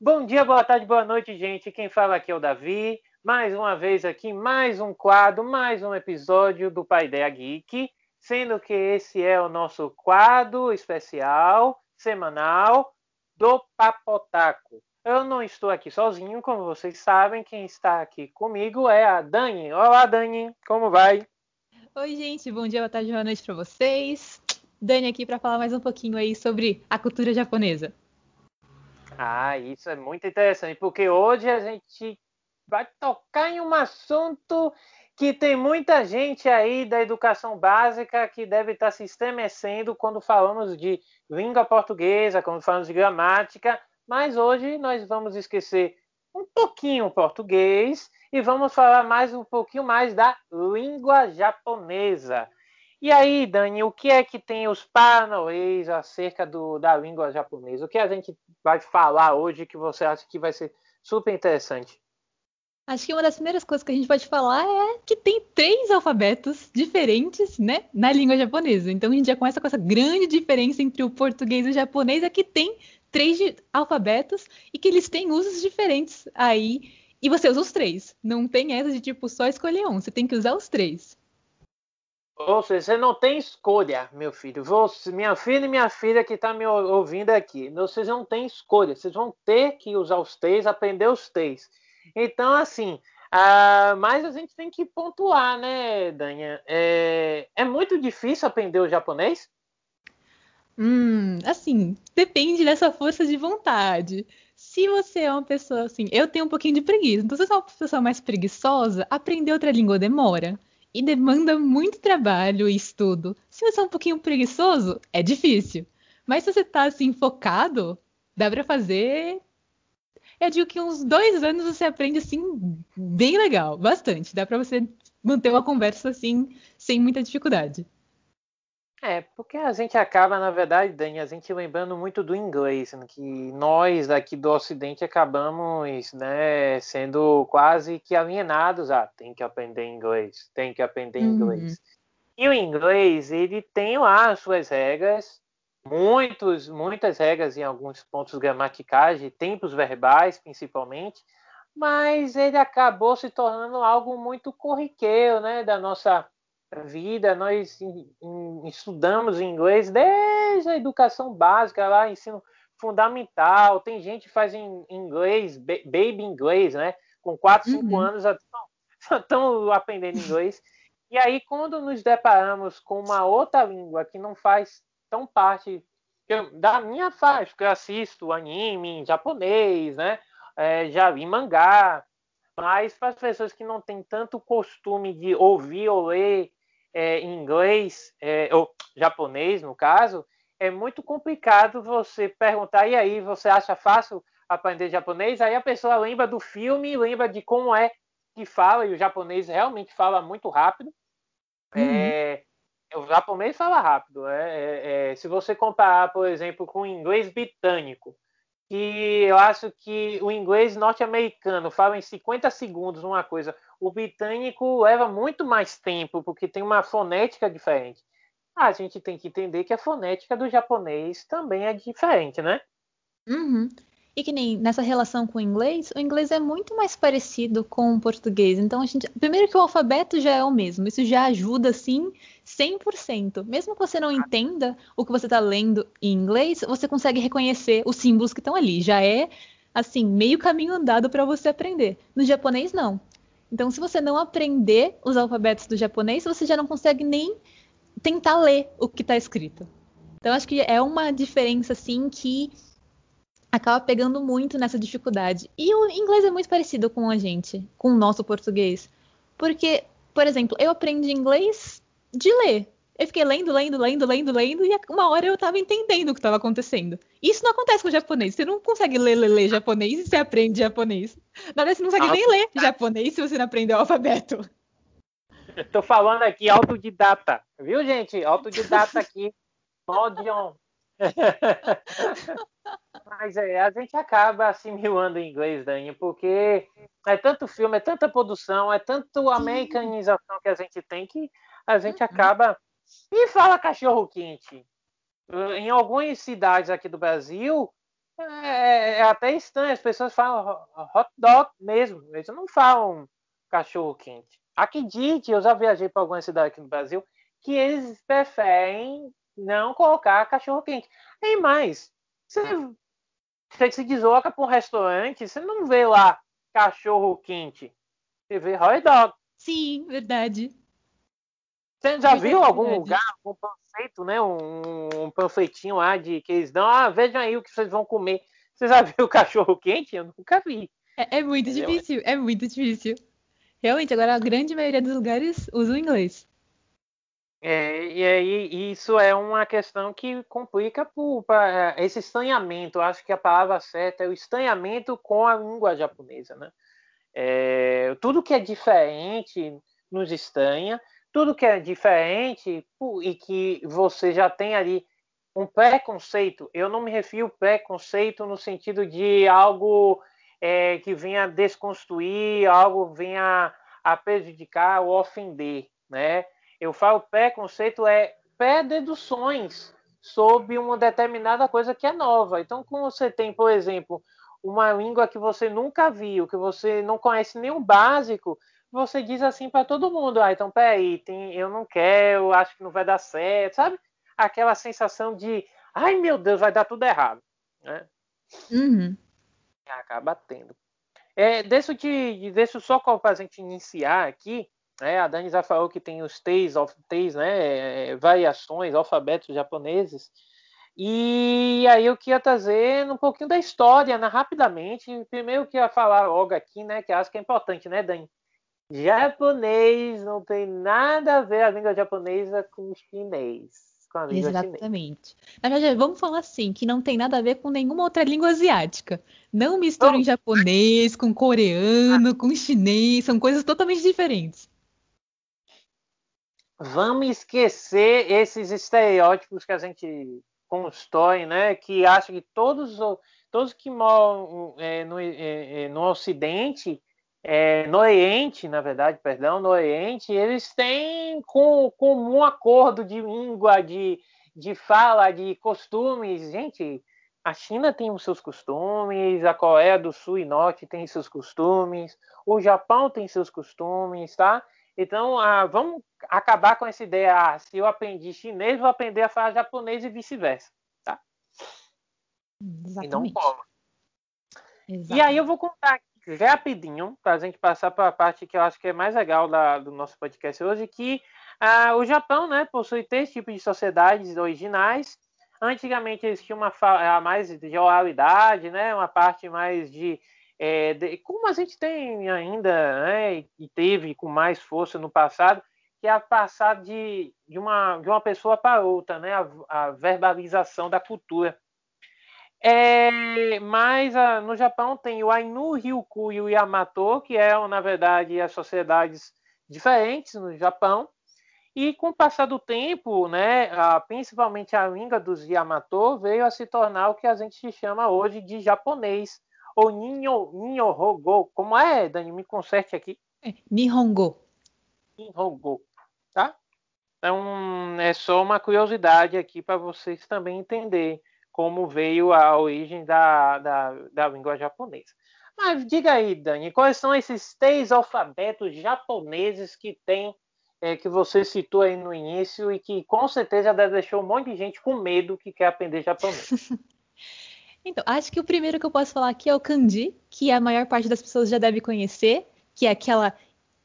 Bom dia, boa tarde, boa noite, gente. Quem fala aqui é o Davi. Mais uma vez aqui, mais um quadro, mais um episódio do Pai Ideia Geek. Sendo que esse é o nosso quadro especial, semanal, do Papotaco. Eu não estou aqui sozinho, como vocês sabem. Quem está aqui comigo é a Dani. Olá, Dani. Como vai? Oi, gente. Bom dia, boa tarde, boa noite para vocês. Dani aqui para falar mais um pouquinho aí sobre a cultura japonesa. Ah, isso é muito interessante, porque hoje a gente vai tocar em um assunto que tem muita gente aí da educação básica que deve estar se estremecendo quando falamos de língua portuguesa, quando falamos de gramática, mas hoje nós vamos esquecer um pouquinho o português e vamos falar mais um pouquinho mais da língua japonesa. E aí, Dani, o que é que tem os paranoês acerca do, da língua japonesa? O que a gente vai falar hoje que você acha que vai ser super interessante? Acho que uma das primeiras coisas que a gente pode falar é que tem três alfabetos diferentes, né, na língua japonesa. Então a gente já começa com essa grande diferença entre o português e o japonês, é que tem três alfabetos e que eles têm usos diferentes aí e você usa os três. Não tem essa de tipo só escolher um. Você tem que usar os três. Ou seja, você não tem escolha, meu filho. Você, minha filha e minha filha que está me ouvindo aqui. Vocês não têm escolha. Vocês vão ter que usar os três, aprender os três. Então, assim, uh, mas a gente tem que pontuar, né, Dania? É, é muito difícil aprender o japonês? Hum, assim, depende dessa força de vontade se você é uma pessoa assim, eu tenho um pouquinho de preguiça. Então, se você é uma pessoa mais preguiçosa, aprender outra língua demora. E demanda muito trabalho e estudo. Se você é um pouquinho preguiçoso, é difícil. Mas se você tá assim, focado, dá para fazer. Eu digo que uns dois anos você aprende assim, bem legal, bastante. Dá para você manter uma conversa assim, sem muita dificuldade. É, porque a gente acaba, na verdade, Dani, a gente lembrando muito do inglês, né, que nós daqui do Ocidente acabamos né, sendo quase que alienados. Ah, tem que aprender inglês, tem que aprender uhum. inglês. E o inglês, ele tem lá as suas regras, muitos, muitas regras em alguns pontos gramaticais, de tempos verbais, principalmente, mas ele acabou se tornando algo muito corriqueiro, né, da nossa vida, nós estudamos inglês desde a educação básica, lá, ensino fundamental. Tem gente que faz em inglês, baby inglês, né? Com 4, 5 uhum. anos estão aprendendo inglês. E aí, quando nos deparamos com uma outra língua que não faz tão parte da minha faixa, porque eu assisto anime em japonês, né? É, já vi mangá, mas para as pessoas que não têm tanto costume de ouvir ou ler é, em inglês, é, ou japonês no caso, é muito complicado você perguntar, e aí, você acha fácil aprender japonês? Aí a pessoa lembra do filme, lembra de como é que fala, e o japonês realmente fala muito rápido. Uhum. É, o japonês fala rápido. É, é, é, se você comparar, por exemplo, com o inglês britânico, que eu acho que o inglês norte-americano fala em 50 segundos uma coisa, o britânico leva muito mais tempo, porque tem uma fonética diferente. a gente tem que entender que a fonética do japonês também é diferente, né? Uhum. E que nem nessa relação com o inglês, o inglês é muito mais parecido com o português. Então, a gente. Primeiro que o alfabeto já é o mesmo. Isso já ajuda, sim, 100%. Mesmo que você não entenda o que você está lendo em inglês, você consegue reconhecer os símbolos que estão ali. Já é, assim, meio caminho andado para você aprender. No japonês, não. Então, se você não aprender os alfabetos do japonês, você já não consegue nem tentar ler o que está escrito. Então, acho que é uma diferença, assim, que acaba pegando muito nessa dificuldade. E o inglês é muito parecido com a gente, com o nosso português. Porque, por exemplo, eu aprendi inglês de ler. Eu fiquei lendo, lendo, lendo, lendo, lendo, e uma hora eu tava entendendo o que estava acontecendo. Isso não acontece com o japonês. Você não consegue ler, ler, ler japonês e você aprende japonês. Na verdade, você não consegue nem ler japonês se você não aprender o alfabeto. Tô falando aqui autodidata, viu, gente? Autodidata aqui. Audion. Mas é, a gente acaba assimilando o inglês, Dani, porque é tanto filme, é tanta produção, é tanto americanização que a gente tem que a gente uhum. acaba. E fala cachorro quente. Em algumas cidades aqui do Brasil, é, é, até estranho, as pessoas falam hot dog mesmo, eles não falam cachorro quente. Acredite, eu já viajei para algumas cidades aqui no Brasil que eles preferem não colocar cachorro quente. E mais, você, você se desloca para um restaurante, você não vê lá cachorro quente, você vê hot dog. Sim, verdade. Você já viu algum lugar, um panfleto, né? Um, um panfletinho lá de que eles dão, ah, vejam aí o que vocês vão comer. Você já viu cachorro quente? Eu nunca vi. É, é muito Entendeu? difícil, é muito difícil. Realmente, agora a grande maioria dos lugares usa o inglês. É, e aí isso é uma questão que complica por, pra, esse estranhamento. Acho que a palavra certa é o estranhamento com a língua japonesa, né? É, tudo que é diferente nos estranha tudo que é diferente e que você já tem ali um preconceito, eu não me refiro preconceito no sentido de algo é, que venha desconstruir, algo venha a prejudicar ou ofender, né? Eu falo preconceito é pré-deduções sobre uma determinada coisa que é nova. Então, quando você tem, por exemplo, uma língua que você nunca viu, que você não conhece o básico, você diz assim para todo mundo, ah, então peraí, tem, eu não quero, acho que não vai dar certo, sabe? Aquela sensação de, ai meu Deus, vai dar tudo errado, né? Uhum. Acaba tendo. É, deixa, de, deixa só para a gente iniciar aqui, né? A Dani já falou que tem os of, T's né? É, variações, alfabetos japoneses. E aí eu queria trazer um pouquinho da história, né, rapidamente. Primeiro eu queria falar logo aqui, né, que acho que é importante, né, Dani? Japonês não tem nada a ver a língua japonesa com chinês. Com a língua Exatamente. Chinês. Na verdade, vamos falar assim, que não tem nada a ver com nenhuma outra língua asiática. Não misturem oh. japonês com coreano, com chinês, são coisas totalmente diferentes. Vamos esquecer esses estereótipos que a gente constrói, né? Que acha que todos, todos que moram é, no, é, é no Ocidente é, no Oriente, na verdade, perdão, no Oriente, eles têm com, com um acordo de língua, de, de fala, de costumes. Gente, a China tem os seus costumes, a Coreia do Sul e Norte tem seus costumes, o Japão tem seus costumes, tá? Então, ah, vamos acabar com essa ideia, ah, se eu aprendi chinês, vou aprender a falar japonês e vice-versa, tá? Exatamente. E não pode. E aí eu vou contar aqui rapidinho, para a gente passar para a parte que eu acho que é mais legal da, do nosso podcast hoje, que ah, o Japão né, possui três tipos de sociedades originais. Antigamente eles tinham uma a mais de oralidade, né, uma parte mais de, é, de, como a gente tem ainda né, e teve com mais força no passado, que é a passar de, de, uma, de uma pessoa para outra, né, a, a verbalização da cultura. É, mas a, ah, no Japão tem o Ainu, Ryukyu e o Yamato, que é, na verdade, as sociedades diferentes no Japão. E com o passar do tempo, né, a, principalmente a língua dos Yamato veio a se tornar o que a gente chama hoje de japonês, ou Ninho, Ninyohogo. Como é, Dani? Me conserte aqui. É, Nihongo. Nihongo, tá? Então, é só uma curiosidade aqui para vocês também entenderem como veio a origem da, da, da língua japonesa. Mas diga aí, Dani, quais são esses três alfabetos japoneses que tem, é, que você citou aí no início e que com certeza deixou um monte de gente com medo que quer aprender japonês? então, acho que o primeiro que eu posso falar aqui é o kanji, que a maior parte das pessoas já deve conhecer, que é aquela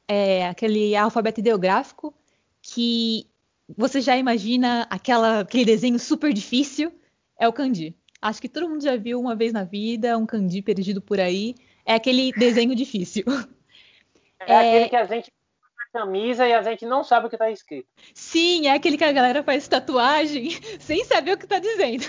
é, aquele alfabeto ideográfico que você já imagina aquela, aquele desenho super difícil é o kanji. Acho que todo mundo já viu uma vez na vida um kanji perdido por aí. É aquele desenho difícil. É, é... aquele que a gente camisa e a gente não sabe o que está escrito. Sim, é aquele que a galera faz tatuagem sem saber o que está dizendo.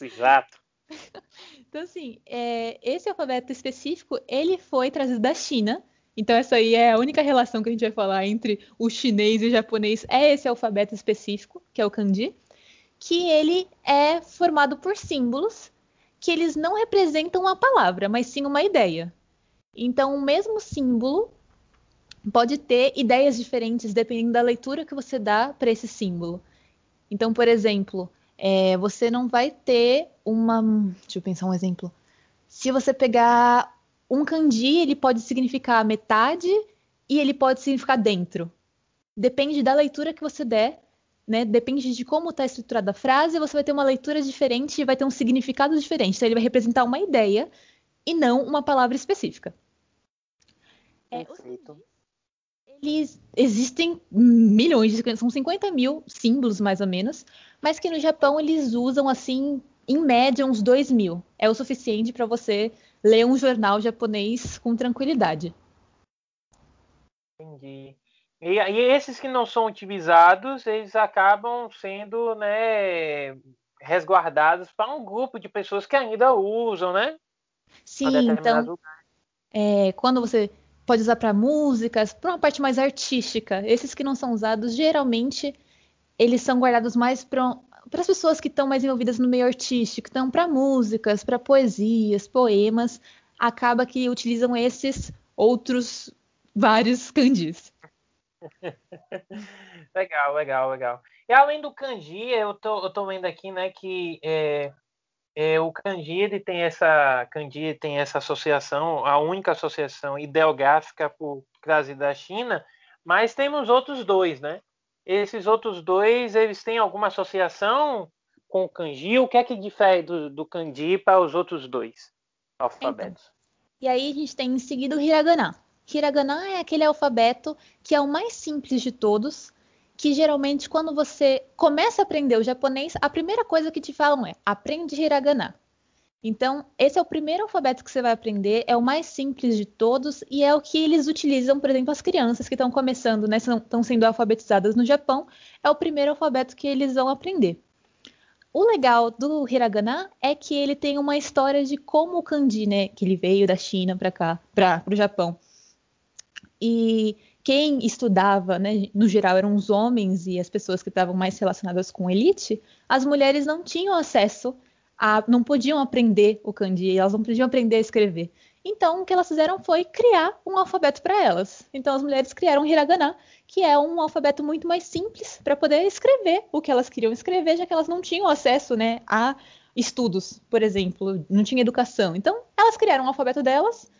Exato. Então, assim, é, esse alfabeto específico, ele foi trazido da China. Então, essa aí é a única relação que a gente vai falar entre o chinês e o japonês. É esse alfabeto específico, que é o kanji que ele é formado por símbolos que eles não representam uma palavra, mas sim uma ideia. Então, o mesmo símbolo pode ter ideias diferentes dependendo da leitura que você dá para esse símbolo. Então, por exemplo, é, você não vai ter uma. Deixa eu pensar um exemplo. Se você pegar um kanji, ele pode significar metade e ele pode significar dentro. Depende da leitura que você der, né? Depende de como está estruturada a frase, você vai ter uma leitura diferente e vai ter um significado diferente. Então, ele vai representar uma ideia e não uma palavra específica. É, Perfeito. Eles existem milhões, são 50 mil símbolos mais ou menos, mas que no Japão eles usam assim, em média, uns 2 mil. É o suficiente para você ler um jornal japonês com tranquilidade. Entendi. E, e, esses que não são utilizados, eles acabam sendo né, resguardados para um grupo de pessoas que ainda usam, né? Sim, então, é, quando você pode usar para músicas, para uma parte mais artística. Esses que não são usados, geralmente, eles são guardados mais para as pessoas que estão mais envolvidas no meio artístico, então para músicas, para poesias, poemas, acaba que utilizam esses outros vários kanjis. legal, legal, legal. E além do kanji, eu tô, eu tô vendo aqui, né, que é, é, o kanji ele tem essa kanji tem essa associação, a única associação ideográfica por trás da China, mas temos outros dois, né? Esses outros dois, eles têm alguma associação com o kanji? O que é que difere do, do kanji para os outros dois alfabetos? Então, e aí a gente tem em seguida o hiragana. Hiragana é aquele alfabeto que é o mais simples de todos, que geralmente quando você começa a aprender o japonês, a primeira coisa que te falam é aprende hiragana. Então, esse é o primeiro alfabeto que você vai aprender, é o mais simples de todos e é o que eles utilizam, por exemplo, as crianças que estão começando, né, estão sendo alfabetizadas no Japão, é o primeiro alfabeto que eles vão aprender. O legal do hiragana é que ele tem uma história de como o kanji, né, que ele veio da China para cá, para o Japão. E quem estudava, né, no geral eram os homens e as pessoas que estavam mais relacionadas com elite, as mulheres não tinham acesso a, não podiam aprender o kanji, elas não podiam aprender a escrever. Então, o que elas fizeram foi criar um alfabeto para elas. Então, as mulheres criaram o hiragana, que é um alfabeto muito mais simples para poder escrever o que elas queriam escrever, já que elas não tinham acesso, né, a estudos, por exemplo, não tinha educação. Então, elas criaram um alfabeto delas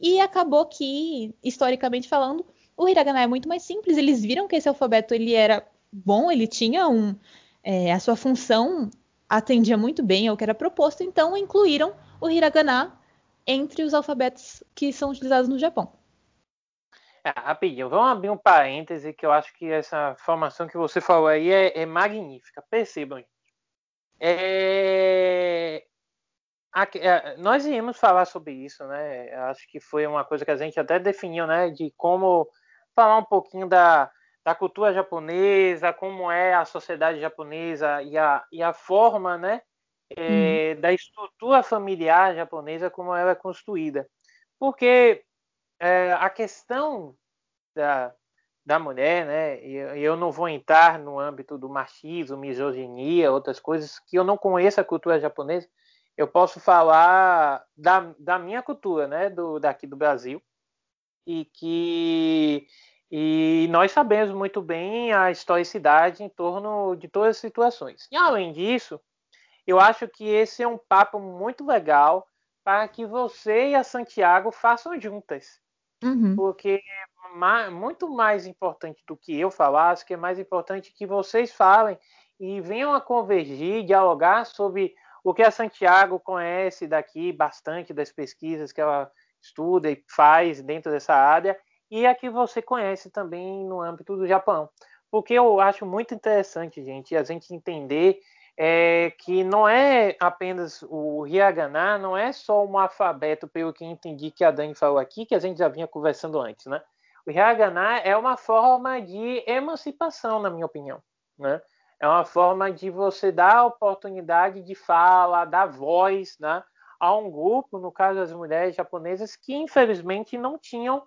e acabou que, historicamente falando, o hiragana é muito mais simples. Eles viram que esse alfabeto ele era bom, ele tinha um, é, a sua função atendia muito bem ao que era proposto, então incluíram o hiragana entre os alfabetos que são utilizados no Japão. É, rapidinho, vamos abrir um parêntese que eu acho que essa formação que você falou aí é, é magnífica. Percebam. É... É, nós íamos falar sobre isso, né? Acho que foi uma coisa que a gente até definiu, né? De como falar um pouquinho da, da cultura japonesa, como é a sociedade japonesa e a, e a forma, né, é, uhum. da estrutura familiar japonesa, como ela é construída. Porque é, a questão da, da mulher, né, e eu não vou entrar no âmbito do machismo, misoginia, outras coisas, que eu não conheço a cultura japonesa, eu posso falar da, da minha cultura, né, do, daqui do Brasil, e que e nós sabemos muito bem a historicidade em torno de todas as situações. E além disso, eu acho que esse é um papo muito legal para que você e a Santiago façam juntas. Uhum. Porque é muito mais importante do que eu falar, acho que é mais importante que vocês falem e venham a convergir, dialogar sobre o que a Santiago conhece daqui bastante das pesquisas que ela estuda e faz dentro dessa área e a que você conhece também no âmbito do Japão. Porque eu acho muito interessante, gente, a gente entender é, que não é apenas o hiragana, não é só um alfabeto, pelo que entendi que a Dani falou aqui, que a gente já vinha conversando antes, né? O hiragana é uma forma de emancipação, na minha opinião, né? É uma forma de você dar oportunidade de fala, dar voz, né? A um grupo, no caso das mulheres japonesas, que infelizmente não tinham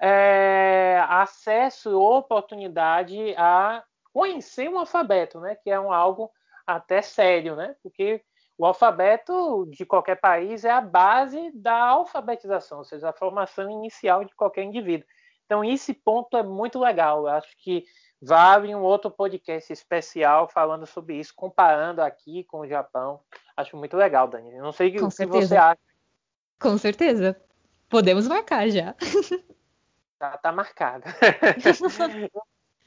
é, acesso ou oportunidade a conhecer um alfabeto, né? Que é um algo até sério, né? Porque o alfabeto de qualquer país é a base da alfabetização, ou seja, a formação inicial de qualquer indivíduo. Então, esse ponto é muito legal. Eu acho que vale um outro podcast especial falando sobre isso, comparando aqui com o Japão. Acho muito legal, Dani. Não sei o que você acha. Com certeza. Podemos marcar já. Tá, tá marcado.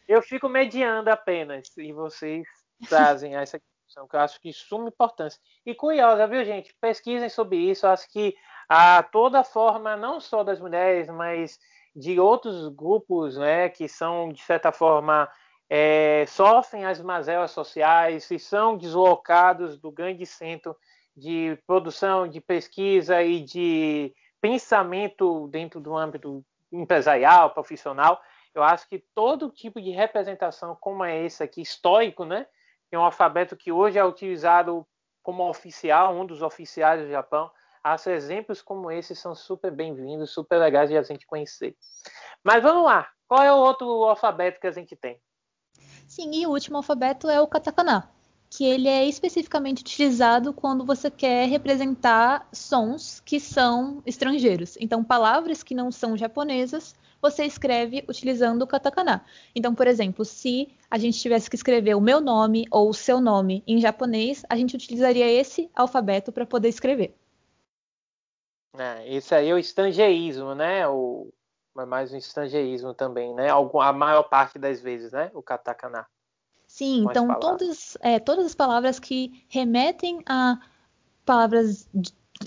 eu fico mediando apenas e vocês trazem essa questão que eu acho que suma importância. E curiosa, viu, gente? Pesquisem sobre isso. Eu acho que a toda forma, não só das mulheres, mas de outros grupos, né, que são de certa forma é, sofrem as mazelas sociais e são deslocados do grande centro de produção, de pesquisa e de pensamento dentro do âmbito empresarial, profissional, eu acho que todo tipo de representação como é esse aqui, histórico, né? É um alfabeto que hoje é utilizado como oficial, um dos oficiais do Japão. Acho exemplos como esse são super bem-vindos, super legais de a gente conhecer. Mas vamos lá, qual é o outro alfabeto que a gente tem? Sim, e o último alfabeto é o katakana, que ele é especificamente utilizado quando você quer representar sons que são estrangeiros. Então, palavras que não são japonesas, você escreve utilizando o katakana. Então, por exemplo, se a gente tivesse que escrever o meu nome ou o seu nome em japonês, a gente utilizaria esse alfabeto para poder escrever. É, esse aí é o estrangeirismo, né? O, mais um estrangeirismo também, né? A maior parte das vezes, né? O katakana. Sim, então todas, é, todas as palavras que remetem a palavras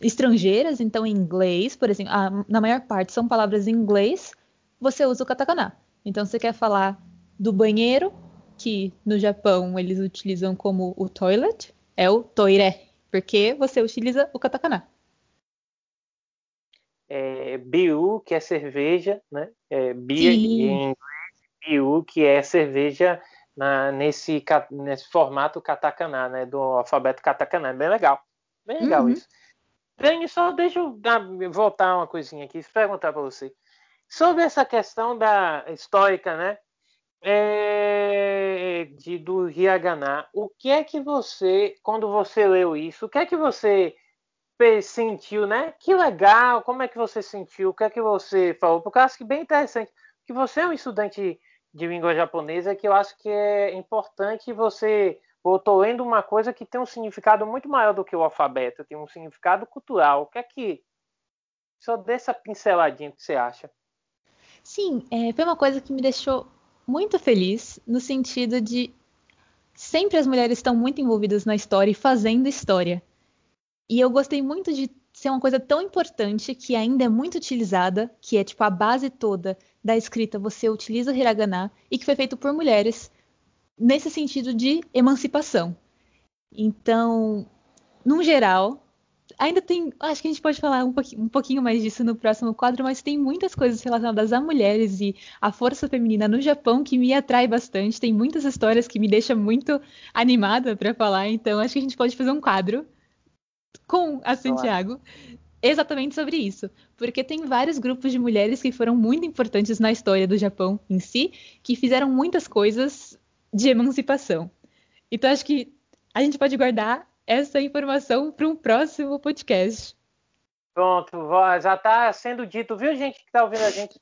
estrangeiras, então em inglês, por exemplo, a, na maior parte são palavras em inglês, você usa o katakana. Então você quer falar do banheiro, que no Japão eles utilizam como o toilet, é o toire, porque você utiliza o katakana. É, biu, que é cerveja, né? É, beer em inglês, biu, que é cerveja na, nesse, nesse formato katakana, né, do alfabeto katakana. É bem legal. Bem legal uhum. isso. Dani, só deixa eu dar, voltar uma coisinha aqui, perguntar para você. Sobre essa questão da histórica, né? É, de, do hiragana, o que é que você, quando você leu isso, o que é que você sentiu, né? Que legal, como é que você sentiu, o que é que você falou? Porque eu acho que bem interessante, que você é um estudante de língua japonesa que eu acho que é importante você. Eu estou lendo uma coisa que tem um significado muito maior do que o alfabeto, tem um significado cultural. O que é que. Só dessa pinceladinha que você acha? Sim, é, foi uma coisa que me deixou muito feliz, no sentido de sempre as mulheres estão muito envolvidas na história e fazendo história. E eu gostei muito de ser uma coisa tão importante que ainda é muito utilizada, que é tipo a base toda da escrita você utiliza o hiragana e que foi feito por mulheres nesse sentido de emancipação. Então, no geral, ainda tem, acho que a gente pode falar um pouquinho, um pouquinho mais disso no próximo quadro, mas tem muitas coisas relacionadas a mulheres e a força feminina no Japão que me atrai bastante. Tem muitas histórias que me deixam muito animada para falar, então acho que a gente pode fazer um quadro com a Santiago exatamente sobre isso, porque tem vários grupos de mulheres que foram muito importantes na história do Japão em si, que fizeram muitas coisas de emancipação. Então acho que a gente pode guardar essa informação para um próximo podcast. Pronto, já está sendo dito, viu, gente que está ouvindo a gente?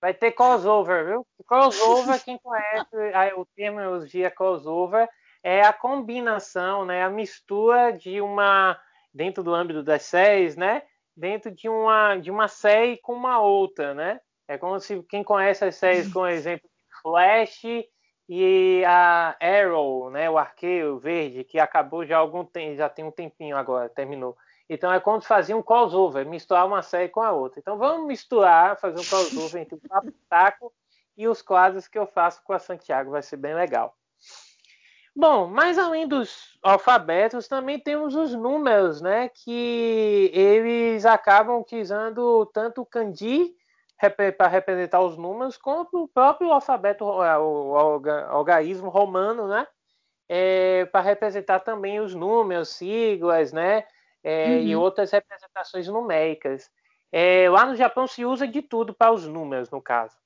Vai ter crossover, viu? Crossover, quem conhece o terminologia crossover, é a combinação, né, a mistura de uma dentro do âmbito das séries, né? Dentro de uma, de uma série com uma outra, né? É como se quem conhece as séries, como exemplo, Flash e a Arrow, né? O Arqueiro Verde, que acabou já algum tempo, já tem um tempinho agora, terminou. Então é como se fazia um crossover, misturar uma série com a outra. Então vamos misturar, fazer um crossover entre o Papo Taco e os quadros que eu faço com a Santiago, vai ser bem legal. Bom, mas além dos alfabetos, também temos os números, né? Que eles acabam utilizando tanto o kanji para representar os números, como o próprio alfabeto, o algarismo romano, né? É, para representar também os números, siglas, né? É, uhum. E outras representações numéricas. É, lá no Japão se usa de tudo para os números, no caso.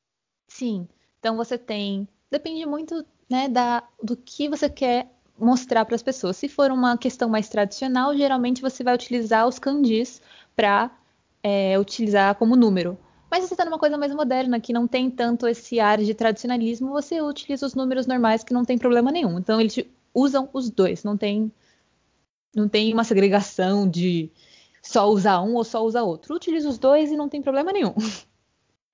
Sim. Então você tem. Depende muito né, da, do que você quer mostrar para as pessoas. Se for uma questão mais tradicional, geralmente você vai utilizar os kanjis para é, utilizar como número. Mas se você está numa coisa mais moderna, que não tem tanto esse ar de tradicionalismo, você utiliza os números normais, que não tem problema nenhum. Então, eles usam os dois, não tem, não tem uma segregação de só usar um ou só usar outro. Utiliza os dois e não tem problema nenhum.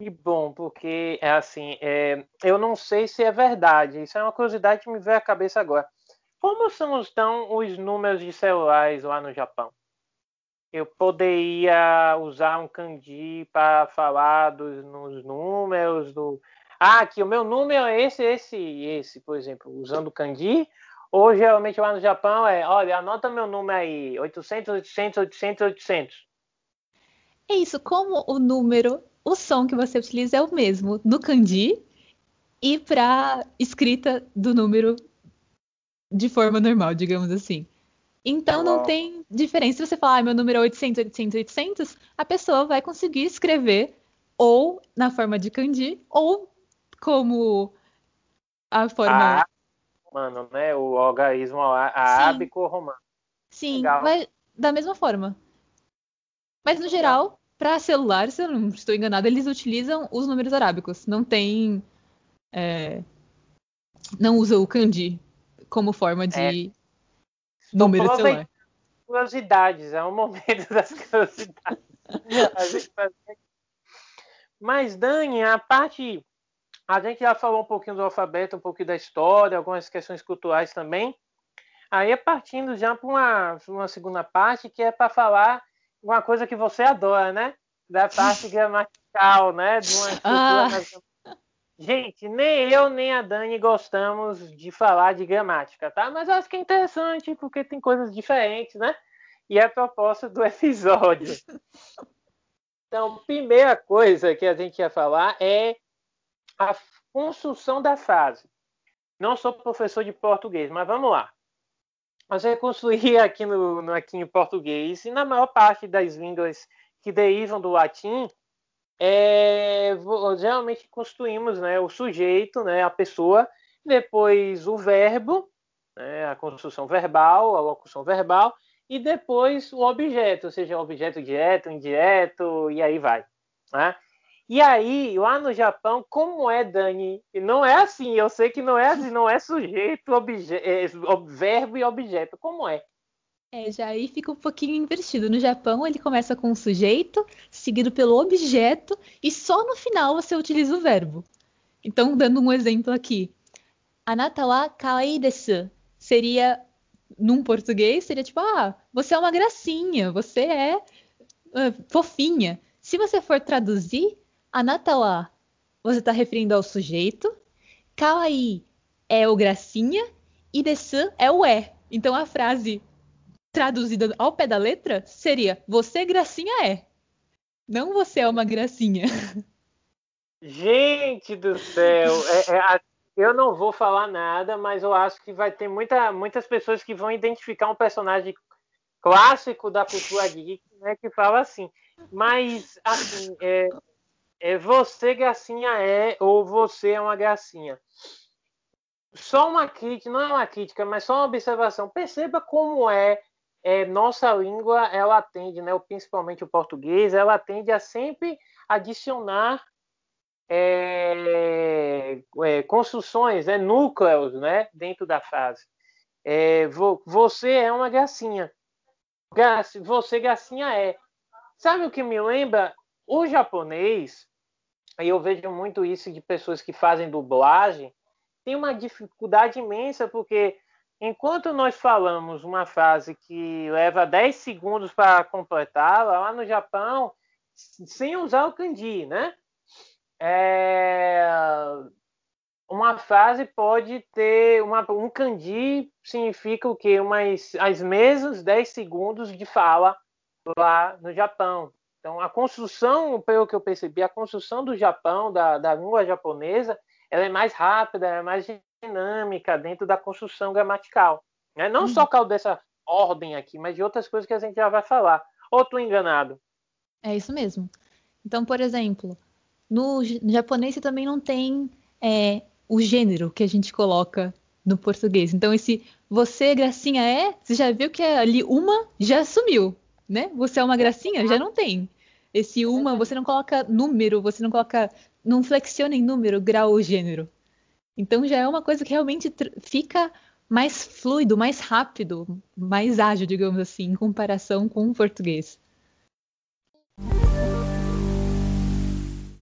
Que bom, porque é assim, é, eu não sei se é verdade. Isso é uma curiosidade que me veio à cabeça agora. Como são então os números de celulares lá no Japão? Eu poderia usar um kanji para falar dos nos números do. Ah, aqui o meu número é esse, esse e esse, por exemplo, usando kanji. Ou geralmente lá no Japão é, olha, anota meu número aí, 800, 800, 800, 800. É isso, como o número o som que você utiliza é o mesmo no kanji e para escrita do número de forma normal, digamos assim. Então não tem diferença se você falar, ah, meu número é 800, 800, 800, a pessoa vai conseguir escrever ou na forma de kanji ou como a forma ah, mano, né? O algarismo arábico romano. Sim, Legal. vai da mesma forma. Mas no geral, para celular, se eu não estou enganado, eles utilizam os números arábicos. Não tem. É, não usa o kanji como forma de é. número de celular. Curiosidades, é um momento das curiosidades. Mas, Dani, a parte. A gente já falou um pouquinho do alfabeto, um pouquinho da história, algumas questões culturais também. Aí é partindo já para uma, uma segunda parte, que é para falar uma coisa que você adora, né? Da parte gramatical, né? De uma estrutura ah. Gente, nem eu nem a Dani gostamos de falar de gramática, tá? Mas eu acho que é interessante porque tem coisas diferentes, né? E é a proposta do episódio. Então, primeira coisa que a gente ia falar é a construção da frase. Não sou professor de português, mas vamos lá. Mas construir aqui, no, no, aqui em português, e na maior parte das línguas que derivam do latim, é, geralmente construímos né, o sujeito, né, a pessoa, depois o verbo, né, a construção verbal, a locução verbal, e depois o objeto, ou seja, objeto direto, indireto, e aí vai. Né? E aí, lá no Japão, como é, Dani? Não é assim, eu sei que não é assim, não é sujeito, é, verbo e objeto. Como é? É, já aí fica um pouquinho invertido. No Japão, ele começa com o sujeito, seguido pelo objeto, e só no final você utiliza o verbo. Então, dando um exemplo aqui. Anata wa kawaii desu. Seria, num português, seria tipo, ah, você é uma gracinha, você é uh, fofinha. Se você for traduzir, Anata você está referindo ao sujeito. Kawaii é o gracinha. E desu é o é. Então a frase traduzida ao pé da letra seria: Você gracinha é. Não você é uma gracinha. Gente do céu! É, é, eu não vou falar nada, mas eu acho que vai ter muita, muitas pessoas que vão identificar um personagem clássico da cultura geek, né, que fala assim. Mas, assim, é, é você gracinha é ou você é uma gracinha. Só uma crítica, não é uma crítica, mas só uma observação. Perceba como é, é nossa língua, ela tende, né, principalmente o português, ela tende a sempre adicionar é, é, construções, né, núcleos, né, dentro da frase. É, você é uma gracinha. Você gracinha é. Sabe o que me lembra? O japonês, e eu vejo muito isso de pessoas que fazem dublagem, tem uma dificuldade imensa, porque enquanto nós falamos uma frase que leva 10 segundos para completá-la, lá no Japão, sem usar o kanji, né? É... Uma frase pode ter uma, um kanji significa o quê? Umas, as mesmas 10 segundos de fala lá no Japão. Então, a construção, pelo que eu percebi, a construção do Japão, da, da língua japonesa, ela é mais rápida, é mais dinâmica dentro da construção gramatical. Né? Não hum. só por causa dessa ordem aqui, mas de outras coisas que a gente já vai falar. Ou estou enganado? É isso mesmo. Então, por exemplo, no, no japonês você também não tem é, o gênero que a gente coloca no português. Então, esse você, gracinha, é, você já viu que ali uma já sumiu, né? Você é uma gracinha, já não tem. Esse é. uma, você não coloca número, você não coloca. Não flexiona em número, grau ou gênero. Então já é uma coisa que realmente fica mais fluido, mais rápido, mais ágil, digamos assim, em comparação com o português.